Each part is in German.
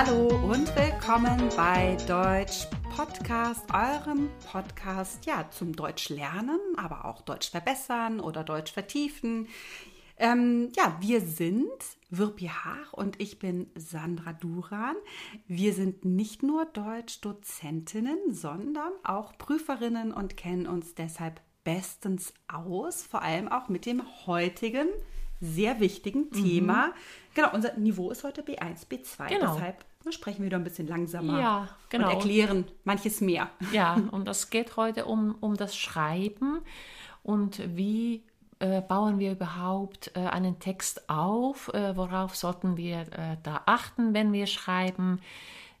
Hallo und willkommen bei Deutsch Podcast, eurem Podcast ja zum Deutsch lernen, aber auch Deutsch verbessern oder Deutsch vertiefen. Ähm, ja, wir sind Wirpi Haag und ich bin Sandra Duran. Wir sind nicht nur Deutschdozentinnen, sondern auch Prüferinnen und kennen uns deshalb bestens aus, vor allem auch mit dem heutigen sehr wichtigen Thema. Mhm. Genau, unser Niveau ist heute B1, B2. Genau. Deshalb sprechen wir wieder ein bisschen langsamer ja, genau. und erklären manches mehr. Ja, und das geht heute um, um das Schreiben und wie äh, bauen wir überhaupt äh, einen Text auf? Äh, worauf sollten wir äh, da achten, wenn wir schreiben?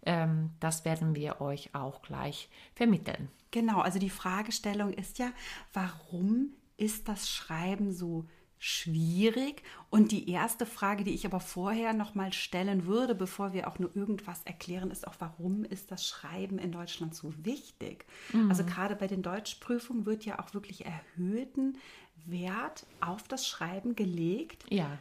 Ähm, das werden wir euch auch gleich vermitteln. Genau, also die Fragestellung ist ja, warum ist das Schreiben so schwierig? Und die erste Frage, die ich aber vorher noch mal stellen würde, bevor wir auch nur irgendwas erklären, ist auch, warum ist das Schreiben in Deutschland so wichtig? Mhm. Also gerade bei den Deutschprüfungen wird ja auch wirklich erhöhten Wert auf das Schreiben gelegt. Ja.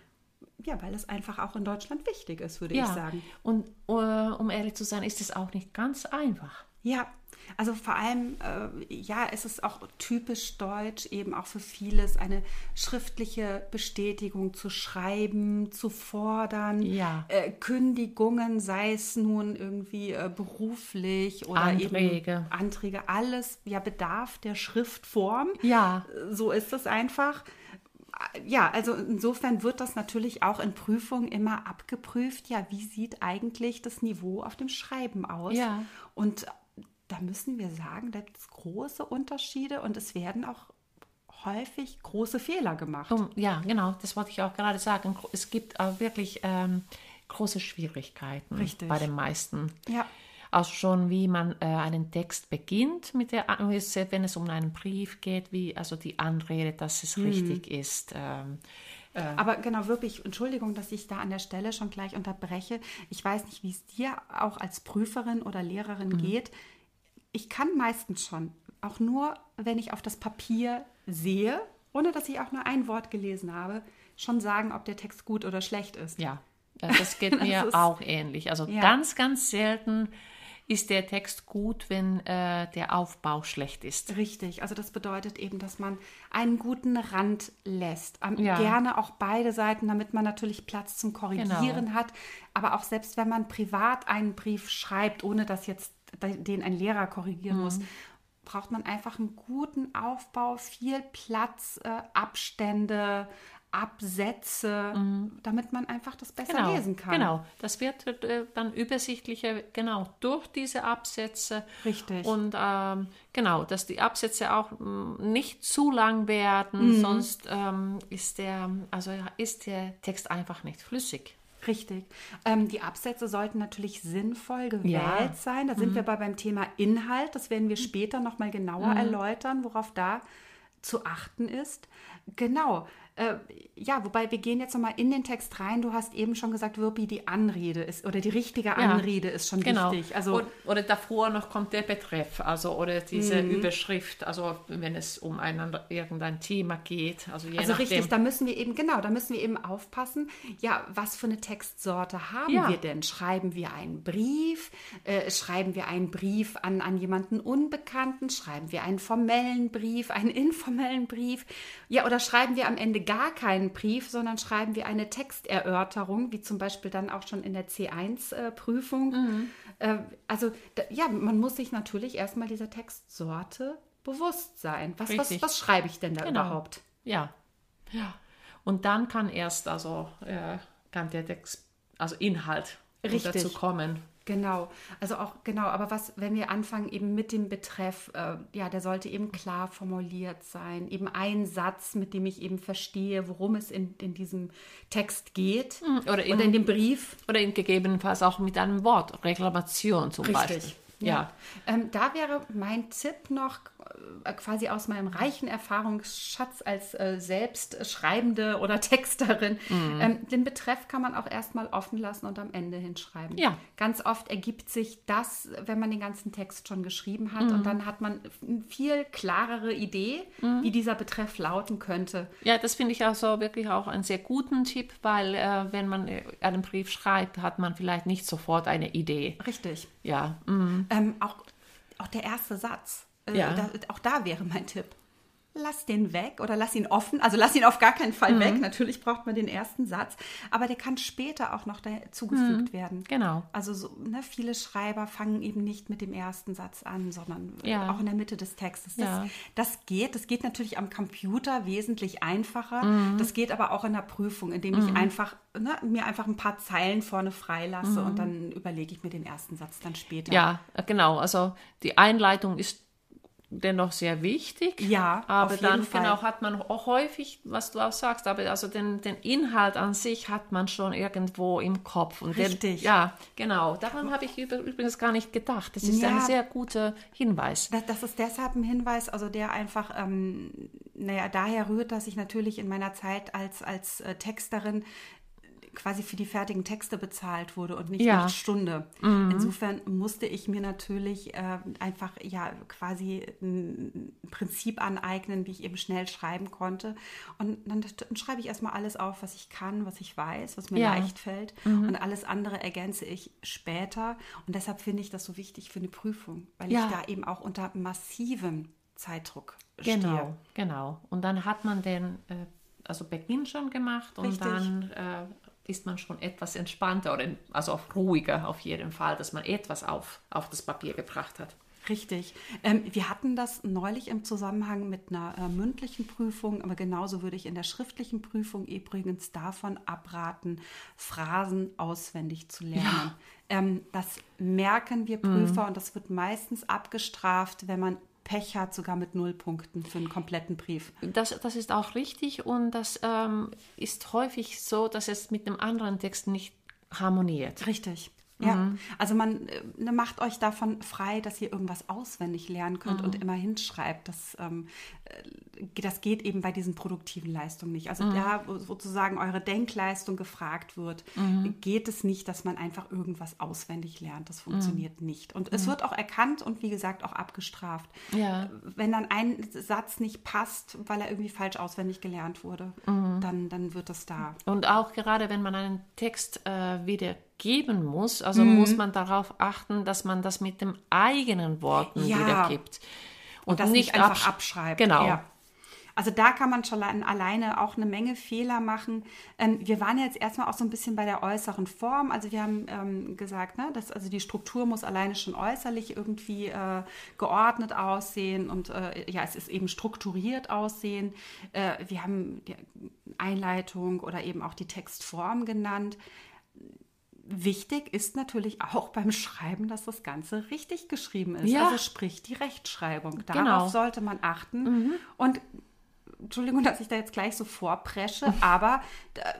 Ja, weil es einfach auch in Deutschland wichtig ist, würde ja. ich sagen. Und uh, um ehrlich zu sein, ist es auch nicht ganz einfach. Ja, also vor allem, äh, ja, es ist auch typisch deutsch, eben auch für vieles eine schriftliche Bestätigung zu schreiben, zu fordern, ja. äh, Kündigungen, sei es nun irgendwie äh, beruflich oder Anträge. eben Anträge, alles ja bedarf der Schriftform. Ja. So ist es einfach ja, also insofern wird das natürlich auch in Prüfungen immer abgeprüft. Ja, wie sieht eigentlich das Niveau auf dem Schreiben aus? Ja. Und da müssen wir sagen, da gibt es große Unterschiede und es werden auch häufig große Fehler gemacht. Ja, genau, das wollte ich auch gerade sagen. Es gibt auch wirklich ähm, große Schwierigkeiten Richtig. bei den meisten. Ja. Also schon, wie man äh, einen Text beginnt, mit der, wenn es um einen Brief geht, wie also die Anrede, dass es mhm. richtig ist. Ähm, äh. aber genau, wirklich, Entschuldigung, dass ich da an der Stelle schon gleich unterbreche. Ich weiß nicht, wie es dir auch als Prüferin oder Lehrerin mhm. geht ich kann meistens schon, auch nur, wenn ich auf das Papier sehe, ohne dass ich auch nur ein Wort gelesen habe, schon sagen, ob der Text gut oder schlecht ist. Ja, äh, das geht mir das auch ähnlich. Also ja. ganz, ganz selten ist der Text gut, wenn äh, der Aufbau schlecht ist. Richtig, also das bedeutet eben, dass man einen guten Rand lässt. Ähm, ja. Gerne auch beide Seiten, damit man natürlich Platz zum Korrigieren genau. hat. Aber auch selbst wenn man privat einen Brief schreibt, ohne dass jetzt den ein Lehrer korrigieren mhm. muss, braucht man einfach einen guten Aufbau, viel Platz, äh, Abstände, Absätze, mhm. damit man einfach das besser genau, lesen kann. Genau, das wird äh, dann übersichtlicher, genau, durch diese Absätze. Richtig. Und ähm, genau, dass die Absätze auch mh, mm, nicht zu lang werden, mhm. sonst ähm, ist, der, also ist der Text einfach nicht flüssig. Richtig. Ähm, die Absätze sollten natürlich sinnvoll gewählt ja. sein. Da sind mhm. wir bei beim Thema Inhalt. Das werden wir später nochmal genauer mhm. erläutern, worauf da zu achten ist. Genau. Äh, ja, wobei wir gehen jetzt nochmal in den Text rein. Du hast eben schon gesagt, Wirpi, die Anrede ist oder die richtige Anrede ja, ist schon genau. wichtig. Also, oder, oder davor noch kommt der Betreff, also oder diese mhm. Überschrift, also wenn es um ein, irgendein Thema geht. Also, je also nachdem. richtig, da müssen wir eben, genau, da müssen wir eben aufpassen, ja, was für eine Textsorte haben ja. wir denn? Schreiben wir einen Brief? Äh, schreiben wir einen Brief an, an jemanden Unbekannten? Schreiben wir einen formellen Brief, einen informellen Brief? Ja, oder schreiben wir am Ende gar keinen Brief, sondern schreiben wir eine Texterörterung, wie zum Beispiel dann auch schon in der C1-Prüfung. Mhm. Äh, also ja, man muss sich natürlich erstmal dieser Textsorte bewusst sein. Was, was, was schreibe ich denn da genau. überhaupt? Ja, ja. Und dann kann erst also äh, kann der Text, also Inhalt Richtig. dazu kommen. Genau, also auch genau, aber was, wenn wir anfangen eben mit dem Betreff, äh, ja, der sollte eben klar formuliert sein, eben ein Satz, mit dem ich eben verstehe, worum es in, in diesem Text geht hm, oder in, oder in dem Brief. Oder in gegebenenfalls auch mit einem Wort, Reklamation zum Richtig. Beispiel. Ja, ja. Ähm, da wäre mein Tipp noch, quasi aus meinem reichen Erfahrungsschatz als äh, Selbstschreibende oder Texterin, Mhm. ähm, den Betreff kann man auch erstmal offen lassen und am Ende hinschreiben. Ja. Ganz oft ergibt sich das, wenn man den ganzen Text schon geschrieben hat Mhm. und dann hat man eine viel klarere Idee, Mhm. wie dieser Betreff lauten könnte. Ja, das finde ich also wirklich auch einen sehr guten Tipp, weil äh, wenn man äh, einen Brief schreibt, hat man vielleicht nicht sofort eine Idee. Richtig. Ja, mm, Ähm, auch, auch der erste Satz. Äh, Ja. da, auch da wäre mein Tipp. Lass den weg oder lass ihn offen. Also lass ihn auf gar keinen Fall Mhm. weg. Natürlich braucht man den ersten Satz, aber der kann später auch noch dazugefügt werden. genau. Also so, ne, viele Schreiber fangen eben nicht mit dem ersten Satz an, sondern Ja. auch in der Mitte des Textes. Das, Ja. das geht. Das geht natürlich am Computer wesentlich einfacher. Mhm. Das geht aber auch in der Prüfung, indem ich einfach ne, mir einfach ein paar Zeilen vorne freilasse und dann überlege ich mir den ersten Satz dann später. Mhm. Ja, äh, genau. Also die Einleitung ist dennoch sehr wichtig. Ja, aber auf jeden dann Fall. genau hat man auch häufig, was du auch sagst, aber also den, den Inhalt an sich hat man schon irgendwo im Kopf. Und Richtig. Den, ja, genau. Daran habe ich übrigens gar nicht gedacht. Das ist Ja. ein sehr guter Hinweis. Das, das ist deshalb ein Hinweis, also der einfach, ähm, naja, daher rührt, dass ich natürlich in meiner Zeit als, als äh, Texterin quasi für die fertigen Texte bezahlt wurde und nicht Ja. Mhm. nach Stunde. Insofern musste ich mir natürlich äh, einfach ja quasi ein Prinzip aneignen, wie ich eben schnell schreiben konnte. Und dann, dann schreibe ich erstmal alles auf, was ich kann, was ich weiß, was mir Ja. Mhm. leicht fällt. Und alles andere ergänze ich später. Und deshalb finde ich das so wichtig für eine Prüfung, weil Ja. ich da eben auch unter massivem Zeitdruck stehe. Genau, genau. Und dann hat man den äh, also Beginn schon gemacht und Richtig. dann äh, ist man schon etwas entspannter oder also auch ruhiger auf jeden Fall, dass man etwas auf, auf das Papier gebracht hat. Richtig. Ähm, wir hatten das neulich im Zusammenhang mit einer äh, mündlichen Prüfung, aber genauso würde ich in der schriftlichen Prüfung übrigens davon abraten, Phrasen auswendig zu lernen. Ähm, das merken wir Prüfer und das wird meistens abgestraft, wenn man Pech hat, sogar mit Nullpunkten für einen kompletten Brief. Das, das ist auch richtig und das ähm, ist häufig so, dass es mit dem anderen Text nicht harmoniert. Richtig. Ja, also man ne, macht euch davon frei, dass ihr irgendwas auswendig lernen könnt und immer hinschreibt. Das, ähm, äh, das geht eben bei diesen produktiven Leistungen nicht. Also da, wo sozusagen eure Denkleistung gefragt wird, geht es nicht, dass man einfach irgendwas auswendig lernt. Das funktioniert nicht. Und es wird auch erkannt und wie gesagt auch abgestraft. Ja. Wenn dann ein Satz nicht passt, weil er irgendwie falsch auswendig gelernt wurde, dann, dann wird das da. Und auch gerade wenn man einen Text äh, wiedergeben muss, also muss man darauf achten, dass man das mit den eigenen Worten Ja. wiedergibt. Und das nicht einfach absch- abschreibt. Genau. Ja. Also da kann man schon allein- alleine auch eine Menge Fehler machen. Ähm, wir waren jetzt erstmal auch so ein bisschen bei der äußeren Form. Also wir haben ähm, gesagt, ne, dass also die Struktur muss alleine schon äußerlich irgendwie äh, geordnet aussehen und äh, ja, es ist eben strukturiert aussehen. Äh, wir haben die Einleitung oder eben auch die Textform genannt. Wichtig ist natürlich auch beim Schreiben, dass das Ganze richtig geschrieben ist. Ja. Also sprich die Rechtschreibung. Darauf Genau. sollte man achten. Und Entschuldigung, dass ich da jetzt gleich so vorpresche, aber äh,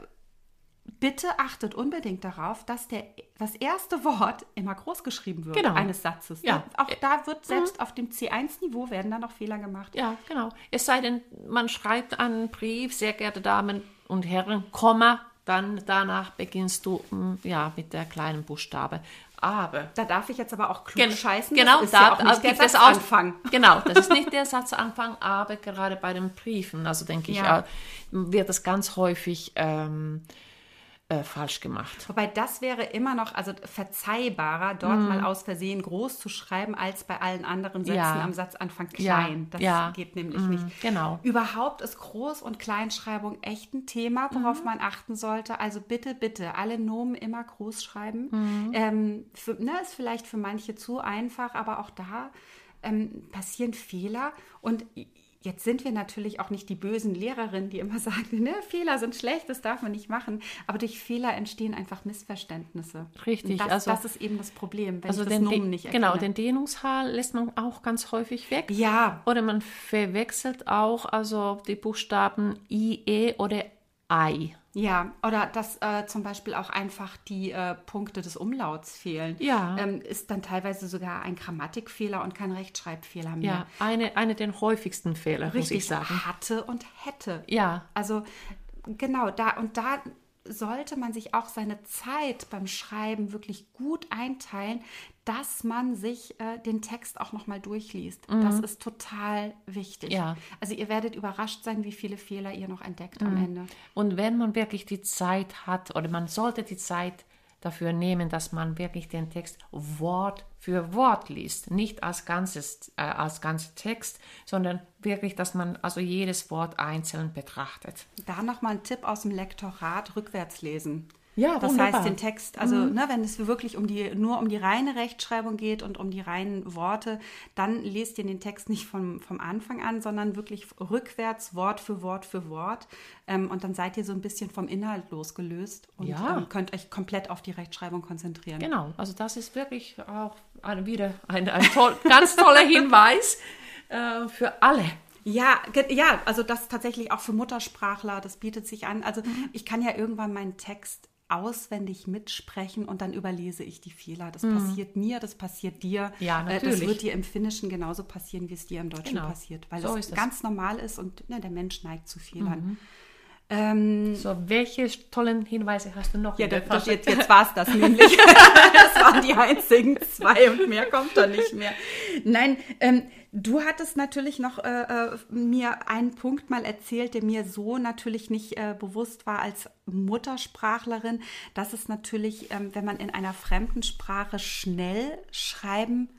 bitte achtet unbedingt darauf, dass der, das erste Wort immer groß geschrieben wird Genau. eines Satzes. Ja. Auch da wird selbst auf dem C1-Niveau werden da noch Fehler gemacht. Ja, genau. Es sei denn, man schreibt einen Brief, sehr geehrte Damen und Herren, Komma, dann danach beginnst du mm, ja mit der kleinen Buchstabe. Aber Da darf ich jetzt aber auch klug scheißen. Genau, das ist da ja auch nicht der Satzanfang. Aus, genau, das ist nicht der Satzanfang, aber gerade bei den Briefen, also denke ich, Ja. äh, wird das ganz häufig ähm, äh, falsch gemacht. Wobei das wäre immer noch also verzeihbarer, dort mal aus Versehen groß zu schreiben, als bei allen anderen Sätzen. Ja. am Satzanfang Ja, klein. Das ja. geht nämlich Mhm, nicht. genau. Überhaupt ist Groß- und Kleinschreibung echt ein Thema, worauf man achten sollte. Also bitte, bitte, alle Nomen immer groß schreiben. Mhm. Ähm, für, ne, ist vielleicht für manche zu einfach, aber auch da ähm, passieren Fehler. Und Jetzt sind wir natürlich auch nicht die bösen Lehrerinnen, die immer sagen, ne, Fehler sind schlecht, das darf man nicht machen. Aber durch Fehler entstehen einfach Missverständnisse. Richtig, Und das, also- das ist eben das Problem, wenn Also ich das den, Nomen nicht erkenne. genau, den Dehnungshaar lässt man auch ganz häufig weg. ja, Oder man verwechselt auch also die Buchstaben I, E oder I. Ja, oder dass äh, zum Beispiel auch einfach die äh, Punkte des Umlauts fehlen. Ja. Ähm, ist dann teilweise sogar ein Grammatikfehler und kein Rechtschreibfehler mehr. Ja, eine, eine der häufigsten Fehler, muss ich Richtig, sagen. hatte und hätte. Ja, Also genau, da und da sollte man sich auch seine Zeit beim Schreiben wirklich gut einteilen, dass man sich äh, den Text auch nochmal durchliest. Das ist total wichtig. Mhm. Ja. Also ihr werdet überrascht sein, wie viele Fehler ihr noch entdeckt am Mhm. Ende. Und wenn man wirklich die Zeit hat, oder man sollte die Zeit dafür nehmen, dass man wirklich den Text Wort für Wort liest. Nicht als ganzes, äh, als ganzer Text, sondern wirklich, dass man also jedes Wort einzeln betrachtet. Da nochmal ein Tipp aus dem Lektorat, rückwärts lesen. Ja, das wunderbar. Mhm. heißt, den Text, also ne, wenn es wirklich um die, nur um die reine Rechtschreibung geht und um die reinen Worte, dann lest ihr den Text nicht vom, vom Anfang an, sondern wirklich rückwärts, Wort für Wort für Wort. Ähm, und dann seid ihr so ein bisschen vom Inhalt losgelöst und Ja. ähm, könnt euch komplett auf die Rechtschreibung konzentrieren. Genau, also das ist wirklich auch ein, wieder ein, ein toll, ganz toller Hinweis äh, für alle. Ja, ja, also das tatsächlich auch für Muttersprachler, das bietet sich an. Also Mhm. ich kann ja irgendwann meinen Text auswendig mitsprechen und dann überlese ich die Fehler. Das passiert mir, das passiert dir. Mhm. Ja, Äh, Das natürlich. wird dir im Finnischen genauso passieren, wie es dir im Deutschen Genau. passiert, weil So es ganz normal ist und ne, der Mensch neigt zu Mhm. Ähm, So, welche tollen Hinweise hast du noch? ja, das, das, jetzt, jetzt war es das nämlich. das waren die einzigen zwei und mehr kommt da nicht mehr. Nein, ähm, du hattest natürlich noch äh, äh, mir einen Punkt mal erzählt, der mir so natürlich nicht äh, bewusst war als Muttersprachlerin, dass es natürlich, ähm, wenn man in einer fremden Sprache schnell schreiben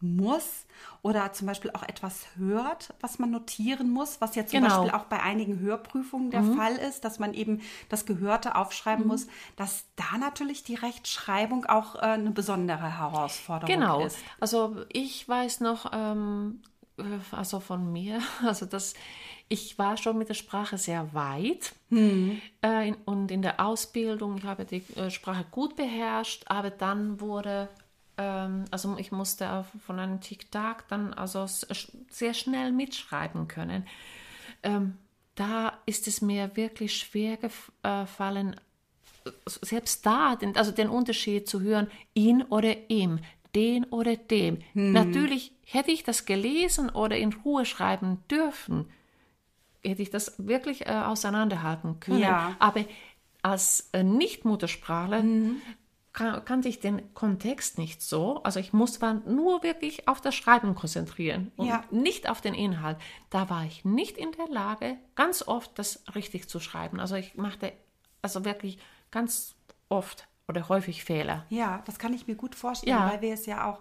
muss oder zum Beispiel auch etwas hört, was man notieren muss, was ja zum Genau. Beispiel auch bei einigen Hörprüfungen der Fall ist, dass man eben das Gehörte aufschreiben muss, dass da natürlich die Rechtschreibung auch äh, eine besondere Herausforderung Genau. ist. Also ich weiß noch, ähm, äh, also von mir, also das, ich war schon mit der Sprache sehr weit äh, in, und in der Ausbildung, ich habe die äh, Sprache gut beherrscht, aber dann wurde, ähm, also ich musste von einem Tick-Tack dann also sehr schnell mitschreiben können. Ähm, da ist es mir wirklich schwer gefallen, selbst da, den, also den Unterschied zu hören, ihn oder ihm, den oder dem. Natürlich hätte ich das gelesen oder in Ruhe schreiben dürfen, hätte ich das wirklich äh, auseinanderhalten können. Ja. Aber als äh, Nicht-Muttersprachler kan kannte ich den Kontext nicht so. Also ich musste nur wirklich auf das Schreiben konzentrieren und Ja. nicht auf den Inhalt. Da war ich nicht in der Lage, ganz oft das richtig zu schreiben. Also ich machte also wirklich ganz oft oder häufig Fehler. Ja, das kann ich mir gut vorstellen, Ja. weil wir es ja auch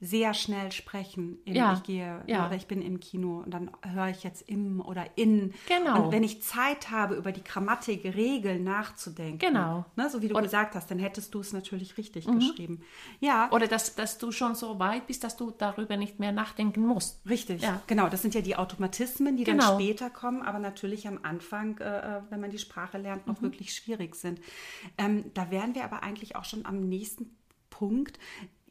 sehr schnell sprechen. Im, Ja, Ich gehe ja. oder ich bin im Kino und dann höre ich jetzt im oder in. Genau. Und wenn ich Zeit habe, über die Grammatik, Regeln nachzudenken, Genau. ne, so wie du gesagt hast, dann hättest du es natürlich richtig geschrieben. Ja, Oder dass, dass du schon so weit bist, dass du darüber nicht mehr nachdenken musst. Richtig, Ja. genau. Das sind ja die Automatismen, die dann Genau. später kommen, aber natürlich am Anfang, äh, äh, wenn man die Sprache lernt, Mhm. noch wirklich schwierig sind. Ähm, da wären wir aber eigentlich auch schon am nächsten Punkt.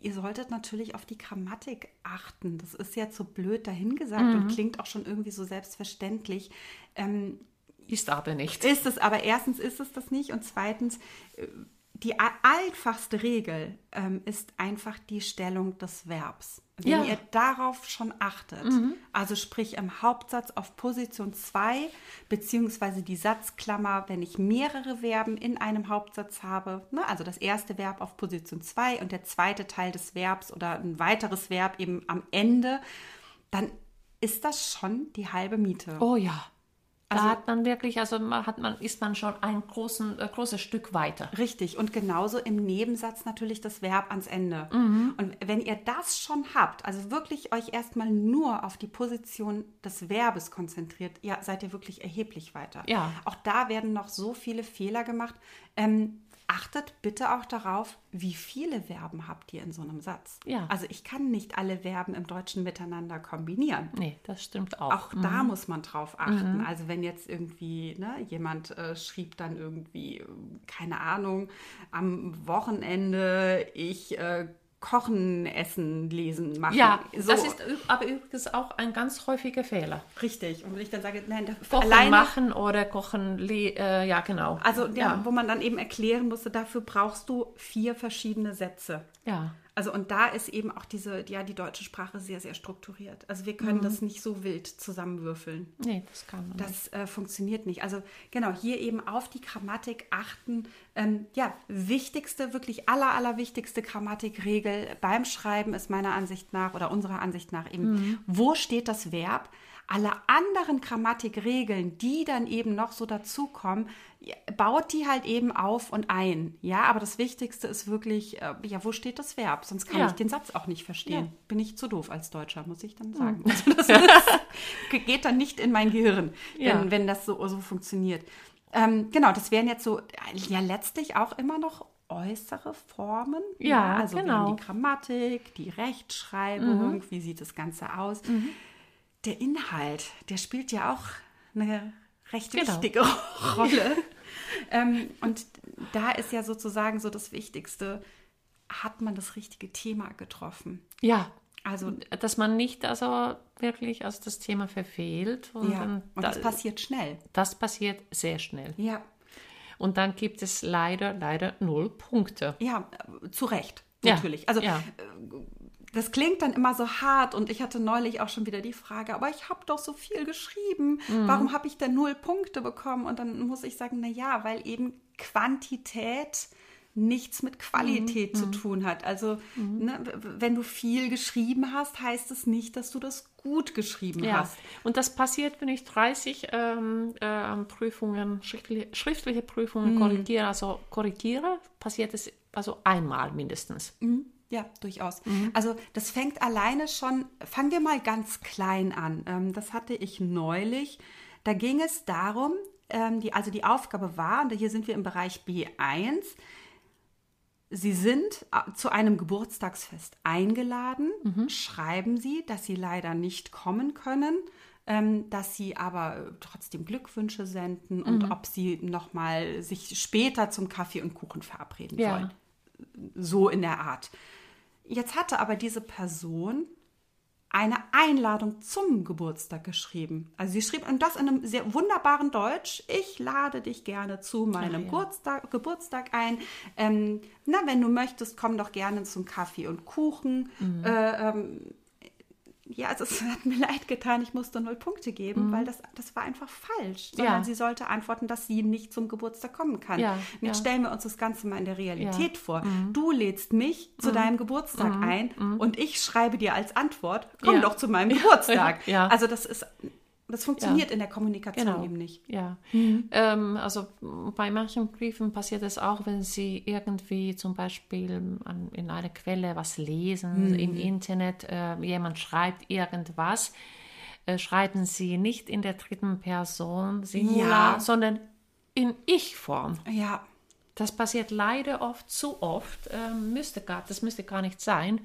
Ihr solltet natürlich auf die Grammatik achten. Das ist jetzt so blöd dahingesagt Mhm. und klingt auch schon irgendwie so selbstverständlich. Ähm, Ist aber nicht. ist es, aber erstens ist es das nicht und zweitens, äh, die einfachste Regel ähm, ist einfach die Stellung des Verbs. Wenn Ja. ihr darauf schon achtet, also sprich im Hauptsatz auf Position 2, beziehungsweise die Satzklammer, wenn ich mehrere Verben in einem Hauptsatz habe, ne, also das erste Verb auf Position 2 und der zweite Teil des Verbs oder ein weiteres Verb eben am Ende, dann ist das schon die halbe Miete. Oh ja. Da Also- hat man wirklich, also hat man, ist man schon ein großen, äh, großes Stück weiter. Richtig. Und genauso im Nebensatz natürlich das Verb ans Ende. Und wenn ihr das schon habt, also wirklich euch erstmal nur auf die Position des Verbes konzentriert, ja, seid ihr wirklich erheblich weiter. Ja. Auch da werden noch so viele Fehler gemacht. Ähm, achtet bitte auch darauf, wie viele Verben habt ihr in so einem Satz. Ja. Also ich kann nicht alle Verben im Deutschen miteinander kombinieren. Nee, das stimmt auch. Auch da muss man drauf achten. Also wenn jetzt irgendwie ne, jemand äh, schrieb dann irgendwie, äh, keine Ahnung, am Wochenende, ich äh, Kochen, Essen, Lesen, Machen. Ja, so. das ist aber übrigens auch ein ganz häufiger Fehler. richtig. Und wenn ich dann sage, nein, da- Kochen alleine, machen oder kochen, le- äh, ja genau. also ja, ja, wo man dann eben erklären musste, dafür brauchst du vier verschiedene Sätze. ja. Also und da ist eben auch diese, ja, die deutsche Sprache sehr, sehr strukturiert. Also wir können das nicht so wild zusammenwürfeln. Nee, das kann man nicht. Das äh, funktioniert nicht. Also genau, hier eben auf die Grammatik achten. Ähm, ja, wichtigste, wirklich aller, aller wichtigste Grammatikregel beim Schreiben ist meiner Ansicht nach oder unserer Ansicht nach eben, wo steht das Verb? Alle anderen Grammatikregeln, die dann eben noch so dazukommen, baut die halt eben auf und ein. Ja, aber das Wichtigste ist wirklich, äh, ja, wo steht das Verb? Sonst kann Ja. ich den Satz auch nicht verstehen. Ja. Bin ich zu doof als Deutscher, muss ich dann sagen. Also das ist, geht dann nicht in mein Gehirn, wenn, Ja. wenn das so, so funktioniert. Ähm, genau, das wären jetzt so, ja, letztlich auch immer noch äußere Formen. Ja, also genau. die Grammatik, die Rechtschreibung, wie sieht das Ganze aus. Der Inhalt, der spielt ja auch eine recht Genau. wichtige Rolle. Ähm, und da ist ja sozusagen so das Wichtigste, hat man das richtige Thema getroffen? Ja, Also dass man nicht also wirklich also das Thema verfehlt. Und, ja, dann, und das da- passiert schnell. das passiert sehr schnell. Ja, Und dann gibt es leider, leider null Punkte. ja, äh, zu Recht, Ja, natürlich. Also ja. Das klingt dann immer so hart und ich hatte neulich auch schon wieder die Frage, aber ich habe doch so viel geschrieben, Mhm. warum habe ich denn null Punkte bekommen? Und dann muss ich sagen, na ja, weil eben Quantität nichts mit Qualität Mhm. zu tun hat. Also ne, w- w- wenn du viel geschrieben hast, heißt es nicht, dass du das gut geschrieben Ja, hast. und das passiert, wenn ich 30 ähm, äh, Prüfungen, schriftliche, schriftliche Prüfungen korrigiere, also korrigiere, passiert es also einmal mindestens. Mhm. Ja, durchaus. Mhm. Also das fängt alleine schon, fangen wir mal ganz klein an. Ähm, das hatte ich neulich. Da ging es darum, ähm, die, also die Aufgabe war, und hier sind wir im Bereich B1, Sie sind äh, zu einem Geburtstagsfest eingeladen, schreiben Sie, dass Sie leider nicht kommen können, ähm, dass Sie aber äh, trotzdem Glückwünsche senden und ob Sie nochmal sich später zum Kaffee und Kuchen verabreden Ja. wollen so in der Art. Jetzt hatte aber diese Person eine Einladung zum Geburtstag geschrieben. Also sie schrieb und das in einem sehr wunderbaren Deutsch. Ich lade dich gerne zu meinem ja. Geburtstag, Geburtstag ein. Ähm, na, wenn du möchtest, komm doch gerne zum Kaffee und Kuchen. Äh, ähm, ja, also es hat mir leid getan, ich musste null Punkte geben, weil das, das war einfach falsch. Sondern Ja. sie sollte antworten, dass sie nicht zum Geburtstag kommen kann. Ja, Und jetzt ja. stellen wir uns das Ganze mal in der Realität vor. Du lädst mich zu deinem Geburtstag ein und ich schreibe dir als Antwort, komm doch zu meinem Geburtstag. Ja. Also das ist, das funktioniert in der Kommunikation Genau. eben nicht. Ja, ähm, also bei manchen Briefen passiert es auch, wenn Sie irgendwie zum Beispiel an, in einer Quelle was lesen, im Internet, äh, jemand schreibt irgendwas, äh, schreiben Sie nicht in der dritten Person Singular, Ja. sondern in Ich-Form. Ja, Das passiert leider oft zu oft. Ähm, müsste gar, das müsste gar nicht sein.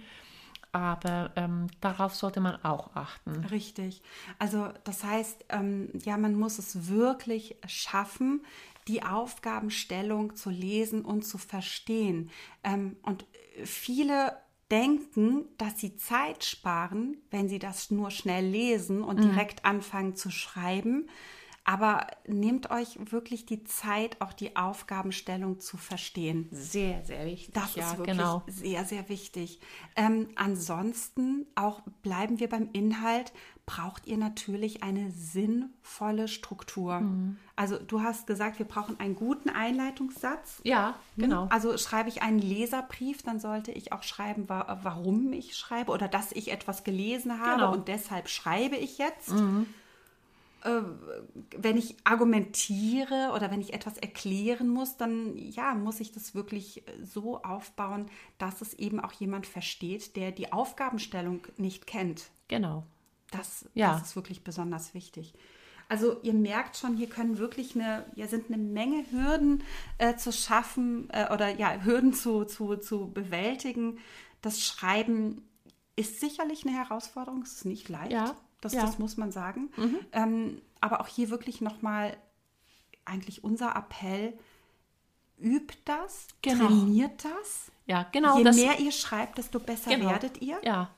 Aber ähm, darauf sollte man auch achten. Richtig. Also das heißt, ähm, ja, man muss es wirklich schaffen, die Aufgabenstellung zu lesen und zu verstehen. Ähm, und viele denken, dass sie Zeit sparen, wenn sie das nur schnell lesen und direkt anfangen zu schreiben. Aber nehmt euch wirklich die Zeit, auch die Aufgabenstellung zu verstehen. Sehr, sehr wichtig. Das ja, ist wirklich genau. sehr, sehr wichtig. Ähm, ansonsten, auch bleiben wir beim Inhalt, braucht ihr natürlich eine sinnvolle Struktur. Mhm. Also du hast gesagt, wir brauchen einen guten Einleitungssatz. Ja, genau. Also schreibe ich einen Leserbrief, dann sollte ich auch schreiben, wa warum ich schreibe oder dass ich etwas gelesen habe Genau. und deshalb schreibe ich jetzt. Äh, wenn ich argumentiere oder wenn ich etwas erklären muss, dann ja, muss ich das wirklich so aufbauen, dass es eben auch jemand versteht, der die Aufgabenstellung nicht kennt. Genau. Das, Ja. das ist wirklich besonders wichtig. Also ihr merkt schon, hier können wirklich eine, ja, sind eine Menge Hürden äh, zu schaffen äh, oder ja, Hürden zu, zu, zu bewältigen. Das Schreiben ist sicherlich eine Herausforderung, es ist nicht leicht. Ja, Das, ja. das muss man sagen. Ähm, aber auch hier wirklich nochmal eigentlich unser Appell, übt das, Genau. trainiert das. Ja, genau. Je mehr ihr schreibt, desto besser genau. werdet ihr. Ja,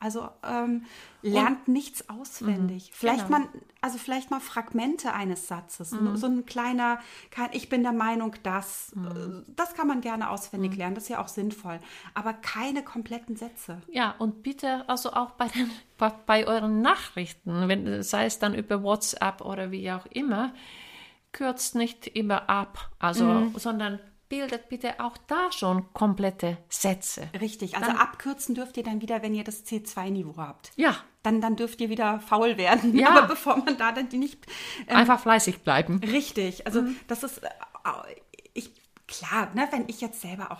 Also ähm, lernt nichts auswendig. Vielleicht genau. mal, also vielleicht mal Fragmente eines Satzes. Mhm. So ein kleiner, kein, ich bin der Meinung, dass. Mhm. äh, Das kann man gerne auswendig lernen, das ist ja auch sinnvoll. Aber keine kompletten Sätze. Ja, und bitte also auch bei, den, bei, bei euren Nachrichten, wenn, sei es dann über WhatsApp oder wie auch immer, kürzt nicht immer ab, also, Mhm. sondern bildet bitte auch da schon komplette Sätze. Richtig. Also Dann- abkürzen dürft ihr dann wieder, wenn ihr das C2-Niveau habt. Ja, Dann, dann dürft ihr wieder faul werden. Ja. Aber bevor man da dann die nicht. Ähm, einfach fleißig bleiben. Richtig. Also das ist. Äh, ich, klar, ne, wenn ich jetzt selber auch